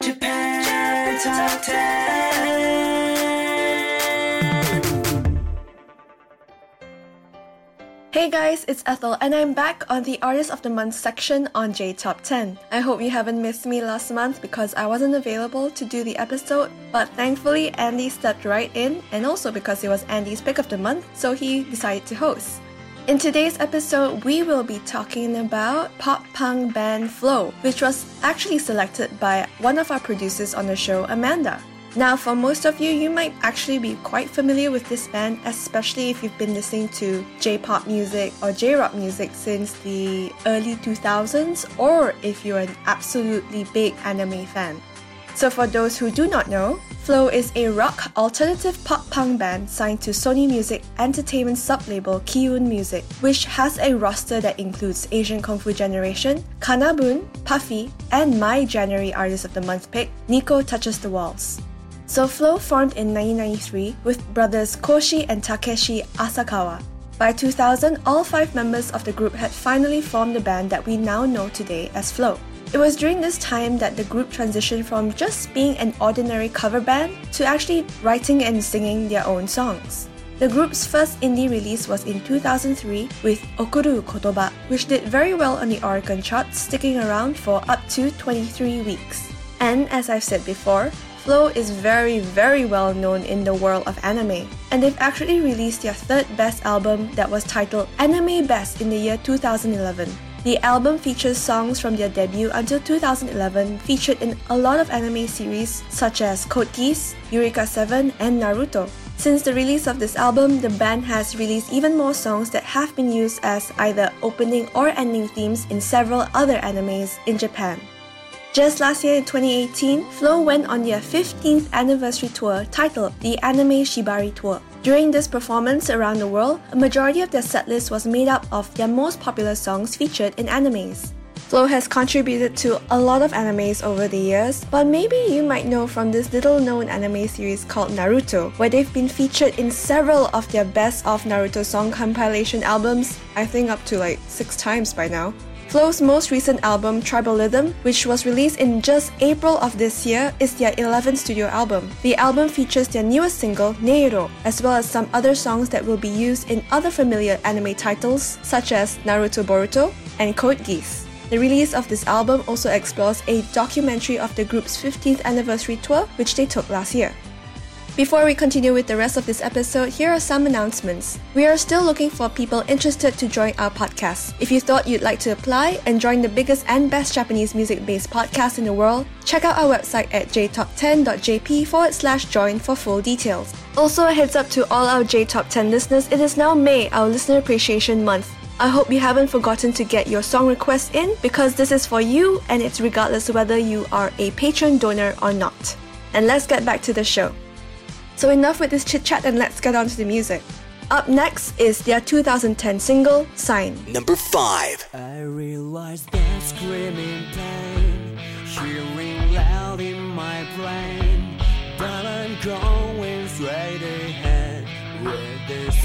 Japan Top 10. Hey guys, it's Ethel, and I'm back on the Artist of the Month section on J Top 10. I hope you haven't missed me last month because I wasn't available to do the episode, but thankfully Andy stepped right in, and also because it was Andy's pick of the month, so he decided to host. In today's episode, we will be talking about pop punk band Flow, which was actually selected by one of our producers on the show, Amanda. Now, for most of you, you might actually be quite familiar with this band, especially if you've been listening to J pop music or J rock music since the early 2000s, or if you're an absolutely big anime fan. So, for those who do not know, Flow is a rock alternative pop punk band signed to Sony Music Entertainment sublabel Ki/oon Music, which has a roster that includes Asian Kung Fu Generation, KANA-BOON, Puffy, and my January Artist of the Month pick, Nico Touches the Walls. So Flow formed in 1993 with brothers Koshi and Takeshi Asakawa. By 2000, all five members of the group had finally formed the band that we now know today as Flow. It was during this time that the group transitioned from just being an ordinary cover band to actually writing and singing their own songs. The group's first indie release was in 2003 with Okuru Kotoba, which did very well on the Oricon charts, sticking around for up to 23 weeks. And as I've said before, Flow is very, very well known in the world of anime, and they've actually released their third best album that was titled Anime Best in the year 2011. The album features songs from their debut until 2011, featured in a lot of anime series such as Code Geass, Eureka 7, and Naruto. Since the release of this album, the band has released even more songs that have been used as either opening or ending themes in several other animes in Japan. Just last year in 2018, Flow went on their 15th anniversary tour titled the Anime Shibari Tour. During this performance around the world, a majority of their setlist was made up of their most popular songs featured in animes. Flow has contributed to a lot of animes over the years, but maybe you might know from this little known anime series called Naruto, where they've been featured in several of their best of Naruto song compilation albums, I think up to like six times by now. Flow's most recent album, Tribalism, which was released in just April of this year, is their 11th studio album. The album features their newest single, Neiro, as well as some other songs that will be used in other familiar anime titles such as Naruto Boruto and Code Geass. The release of this album also explores a documentary of the group's 15th anniversary tour, which they took last year. Before we continue with the rest of this episode, here are some announcements. We are still looking for people interested to join our podcast. If you thought you'd like to apply and join the biggest and best Japanese music based podcast in the world, check out our website at jtop10.jp forward slash join for full details. Also, a heads up to all our JTop 10 listeners, it is now May, our Listener Appreciation Month. I hope you haven't forgotten to get your song requests in because this is for you and it's regardless whether you are a patron donor or not. And let's get back to the show. So enough with this chit chat and let's get on to the music. Up next is their 2010 single, Sign. Number 5. I that screaming pain, hearing loud in my brain, but I'm going straight ahead with this.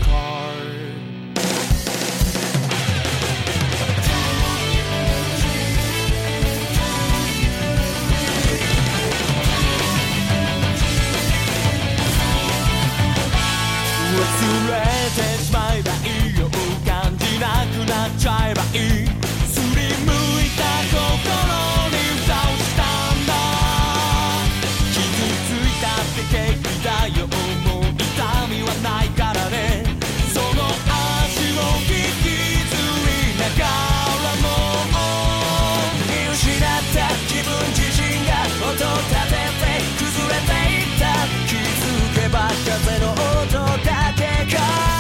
音立てて崩れていった。気づけば風の音だけが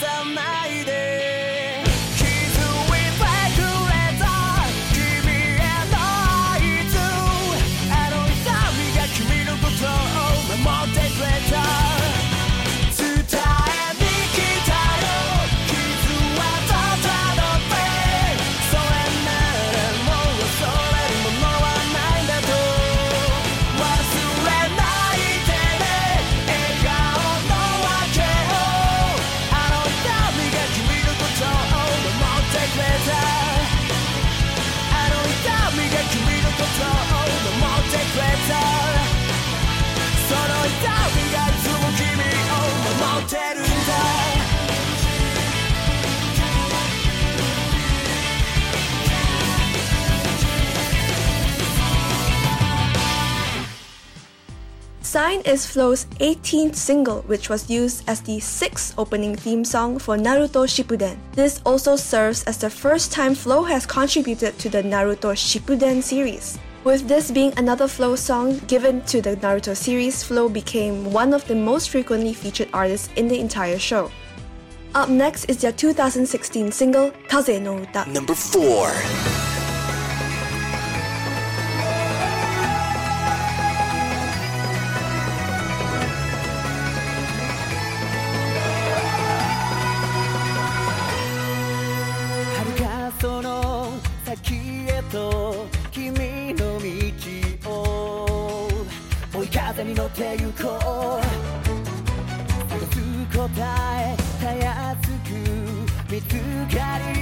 さないで Sign is Flow's 18th single, which was used as the sixth opening theme song for Naruto Shippuden. This also serves as the first time Flow has contributed to the Naruto Shippuden series. With this being another Flow song given to the Naruto series, Flow became one of the most frequently featured artists in the entire show. Up next is their 2016 single, Kaze no Uta. Number 4風に乗ってこう。す答えたやつく見つかり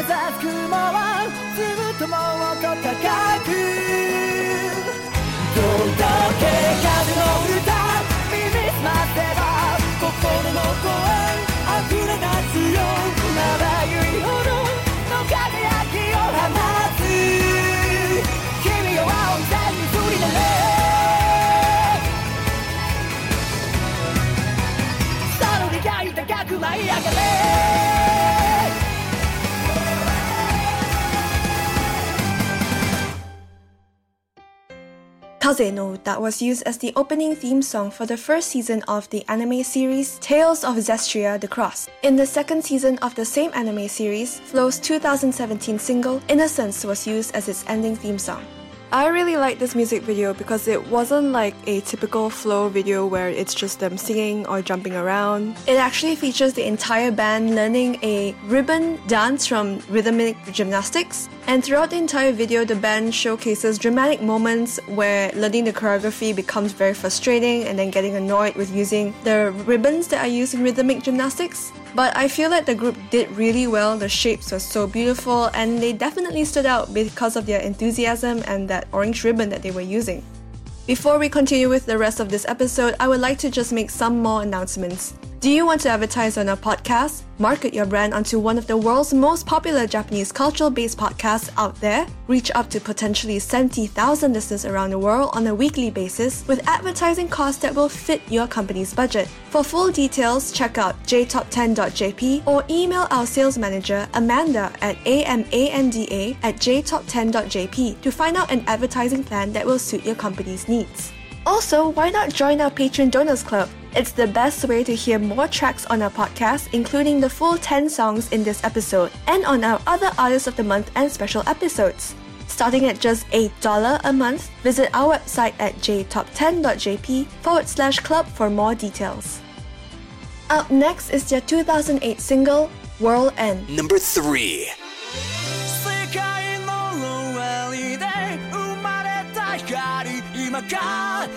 指す雲はずっともっと高く届け風の歌耳すませば心の声溢れ出すよまばゆいほどの輝きを放つ君を青い空に振りなれ空に描いた高く舞い上がれ Uta was used as the opening theme song for the first season of the anime series Tales of Zestiria the Cross. In the second season of the same anime series, Flow's 2017 single Innocence was used as its ending theme song. I really like this music video because it wasn't like a typical Flow video where it's just them singing or jumping around. It actually features the entire band learning a ribbon dance from rhythmic gymnastics. And throughout the entire video, the band showcases dramatic moments where learning the choreography becomes very frustrating and then getting annoyed with using the ribbons that are used in rhythmic gymnastics. But I feel like the group did really well. The shapes were so beautiful and they definitely stood out because of their enthusiasm and that orange ribbon that they were using. Before we continue with the rest of this episode, I would like to just make some more announcements. Do you want to advertise on our podcast? Market your brand onto one of the world's most popular Japanese cultural based podcasts out there? Reach up to potentially 70,000 listeners around the world on a weekly basis with advertising costs that will fit your company's budget. For full details, check out jtop10.jp or email our sales manager Amanda at amanda at jtop10.jp to find out an advertising plan that will suit your company's needs. Also, why not join our Patreon Donors Club? It's the best way to hear more tracks on our podcast, including the full 10 songs in this episode, and on our other Artists of the Month and special episodes. Starting at just $8 a month, visit our website at jtop10.jp forward slash club for more details. Up next is their 2008 single, World End. Number 3. God.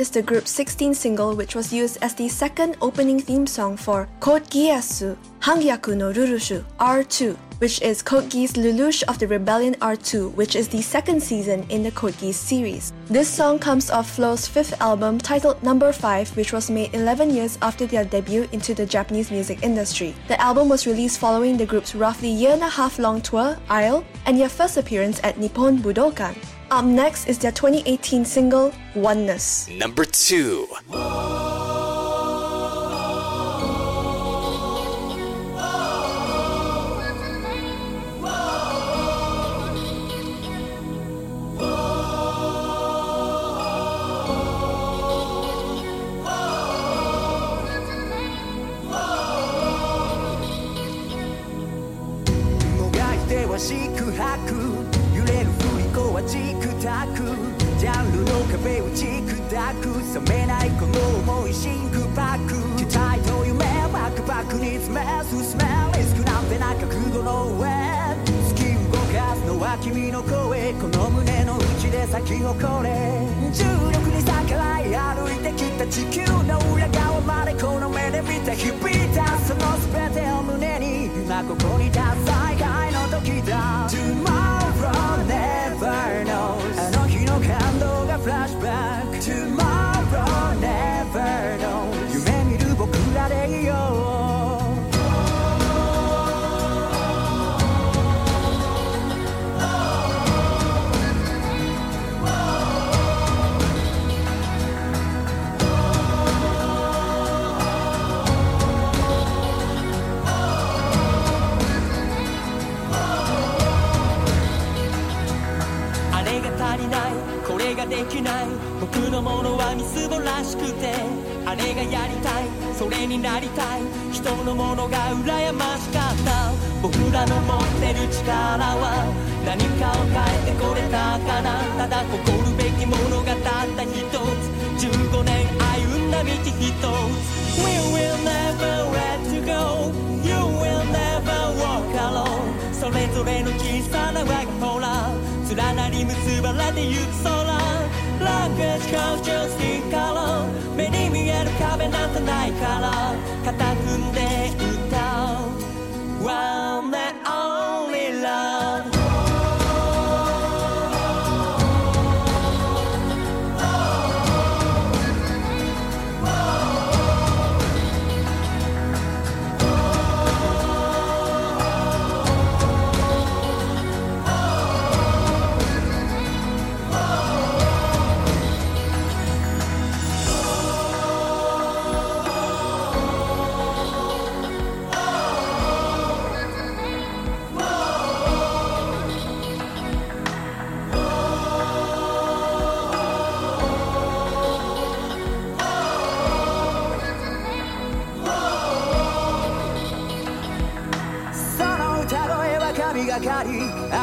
Is the group's 16th single, which was used as the second opening theme song for Code Geass Hangyaku no Rurushu R2, which is Code Geass Lelouch of the Rebellion R2, which is the second season in the Code Geass series. This song comes off Flow's fifth album titled Number 5, which was made 11 years after their debut into the Japanese music industry. The album was released following the group's roughly year and a half long tour, Isle, and their first appearance at Nippon Budokan. Up next is their 2018 single, Oneness. Number two. タク冷めないこの思い真空パック期待と夢バックバックに詰め進めリスクなんてな覚悟の上突き動かすのは君の声この胸の内で咲き誇れ重力に逆らい歩いてきた地球の裏側までこの目で見た響いたその全てを胸に今ここに立つ再会の時だ Tomorrow never knows あの日の感動がフラッシュバック Tomorrow never knows ものはみすぼらしくてあれがやりたい。それになりたい。人のものが羨ましかった。僕らの持ってる力は何かを変えてこれたかな。ただ誇るべきものがたった一つ。15年歩んだ道一つ。We will never let you go. You will never walk alone. それぞれの小さな輪がほら。連なり結ばれてゆく空。Language culture skin color 目に見える壁なんてないから肩組んで歌う One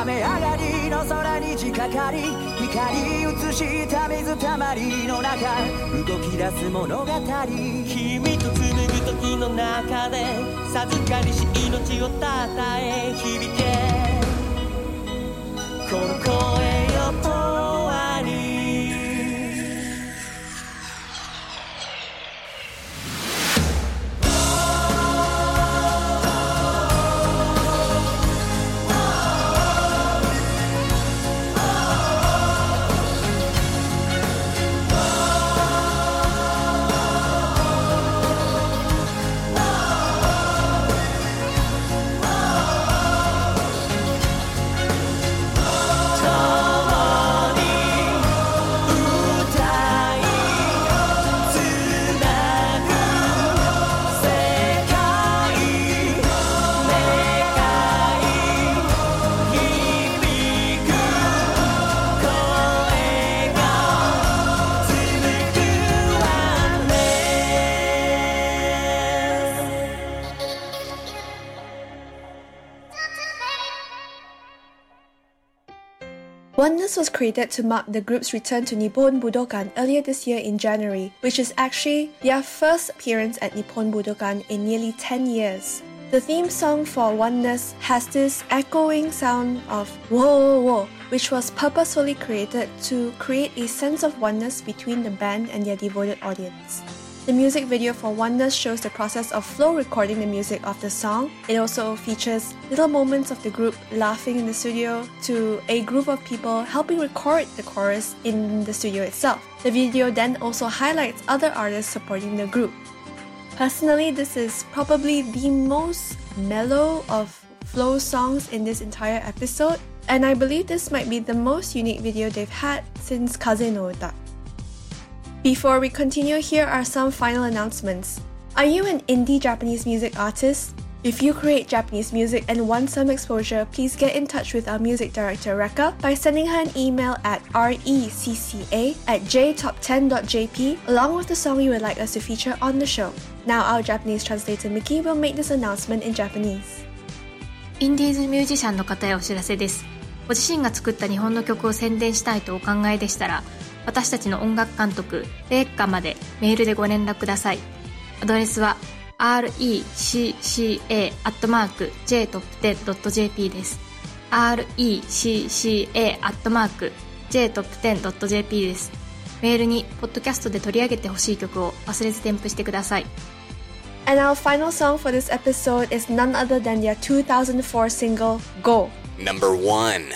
雨上がりの空に地かかり光映した水たまりの中動き出す物語。君と紡ぐ時の中で授かりし命をたたえ響け。この声。Was created to mark the group's return to Nippon Budokan earlier this year in January, which is actually their first appearance at Nippon Budokan in nearly 10 years. The theme song for Oneness has this echoing sound of whoa, whoa, which was purposefully created to create a sense of oneness between the band and their devoted audience. The music video for Oneness shows the process of Flow recording the music of the song. It also features little moments of the group laughing in the studio to a group of people helping record the chorus in the studio itself. The video then also highlights other artists supporting the group. Personally, this is probably the most mellow of Flow's songs in this entire episode, and I believe this might be the most unique video they've had since Kaze no Uta. Before we continue, here are some final announcements. Are you an indie Japanese music artist? If you create Japanese music and want some exposure, please get in touch with our music director Rekka by sending her an email at recca at jtop10.jp along with the song you would like us to feature on the show. Now our Japanese translator Miki will make this announcement in Japanese. インディーズミュージシャンの方へお知らせです。ご自身が作った日本の曲を宣伝したいとお考えでしたら、 私たちの音楽監督、レッカまでメールでご連絡ください。アドレスは recca.jtop10.jp です。recca.jtop10.jp です。メールに、ポッドキャストで取り上げてほしい曲を忘れず添付してください。And our final song for this episode is none other than their 2004 single, Go. Number one.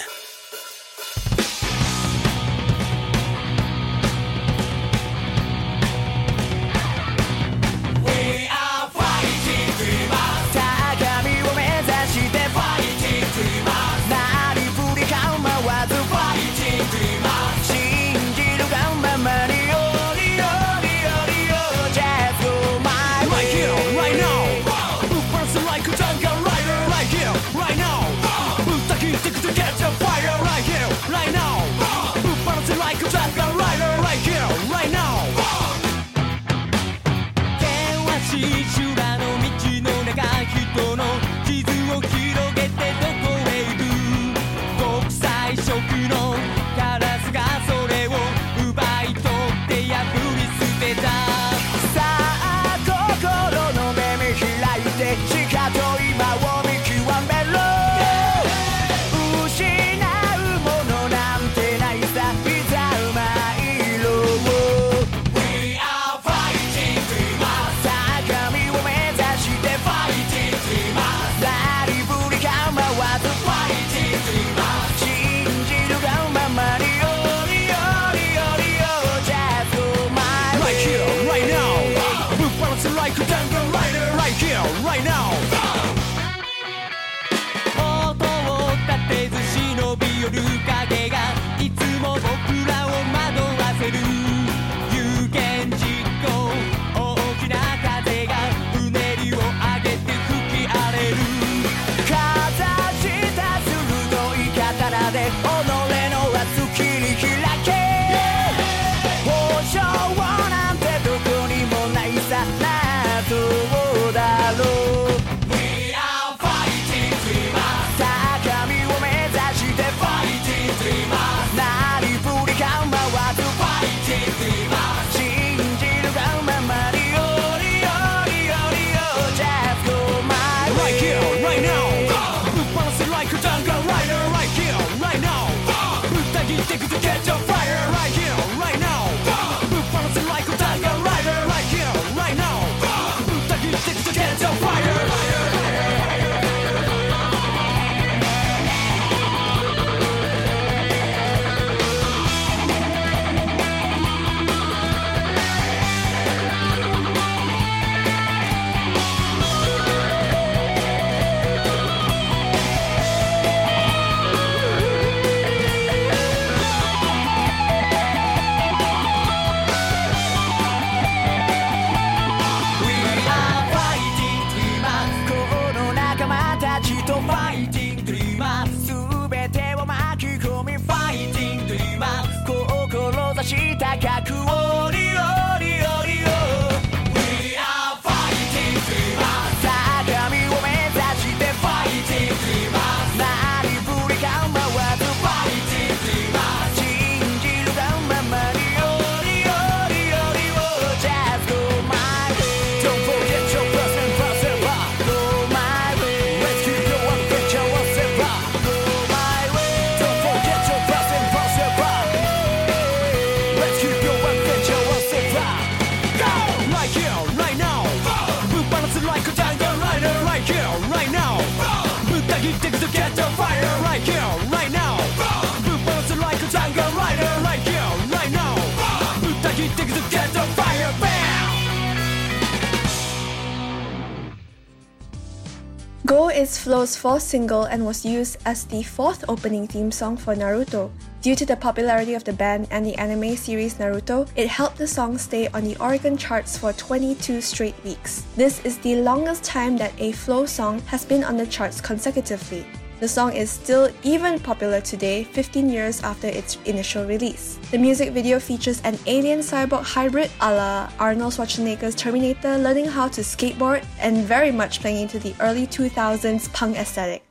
Is Flow's fourth single and was used as the fourth opening theme song for Naruto. Due to the popularity of the band and the anime series Naruto, it helped the song stay on the Oricon charts for 22 straight weeks. This is the longest time that a Flow song has been on the charts consecutively. The song is still even popular today, 15 years after its initial release. The music video features an alien cyborg hybrid a la Arnold Schwarzenegger's Terminator learning how to skateboard and very much playing into the early 2000s punk aesthetic.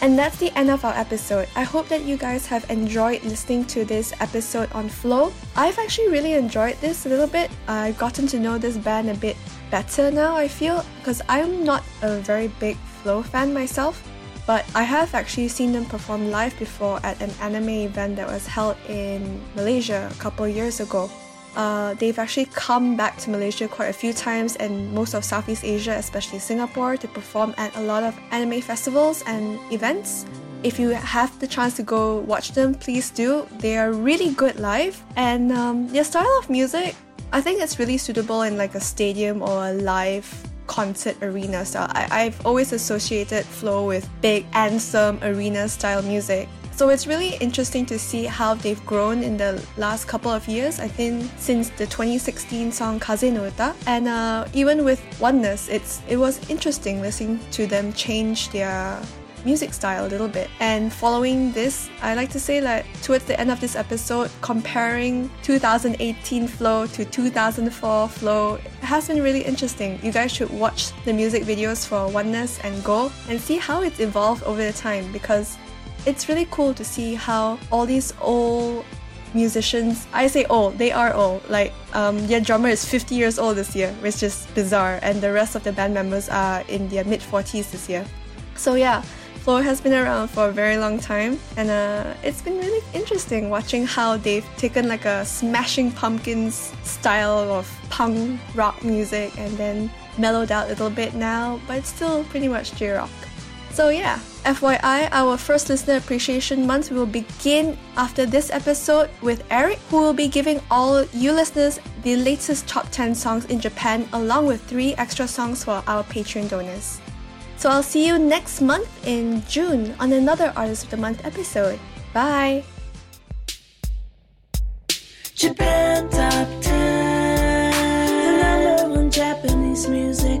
And that's the end of our episode. I hope that you guys have enjoyed listening to this episode on Flow. I've actually really enjoyed this a little bit. I've gotten to know this band a bit better now, I feel, because I'm not a very big Flow fan myself. But I have actually seen them perform live before at an anime event that was held in Malaysia a couple years ago. Uh, they've actually come back to Malaysia quite a few times and most of Southeast Asia, especially Singapore, to perform at a lot of anime festivals and events. If you have the chance to go watch them, please do. They are really good live, and um, their style of music, I think it's really suitable in like a stadium or a live concert arena style. I- I've always associated Flow with big anthem arena style music. So it's really interesting to see how they've grown in the last couple of years. I think since the 2016 song Kaze no Uta, and uh, even with Oneness, it's it was interesting listening to them change their music style a little bit. And following this, I like to say that towards the end of this episode, comparing 2018 flow to 2004 flow has been really interesting. You guys should watch the music videos for Oneness and Go and see how it's evolved over the time because it's really cool to see how all these old musicians I say old, they are old. Like um their drummer is 50 years old this year, which is bizarre, and the rest of the band members are in their mid 40s this year. So yeah, Flow has been around for a very long time, and uh, it's been really interesting watching how they've taken like a Smashing Pumpkins style of punk rock music and then mellowed out a little bit now, but it's still pretty much J rock. So yeah, FYI, our first listener appreciation month will begin after this episode with Eric, who will be giving all you listeners the latest top 10 songs in Japan along with three extra songs for our Patreon donors. So I'll see you next month in June on another Artist of the Month episode. Bye! Japan Top 10, the number one Japanese music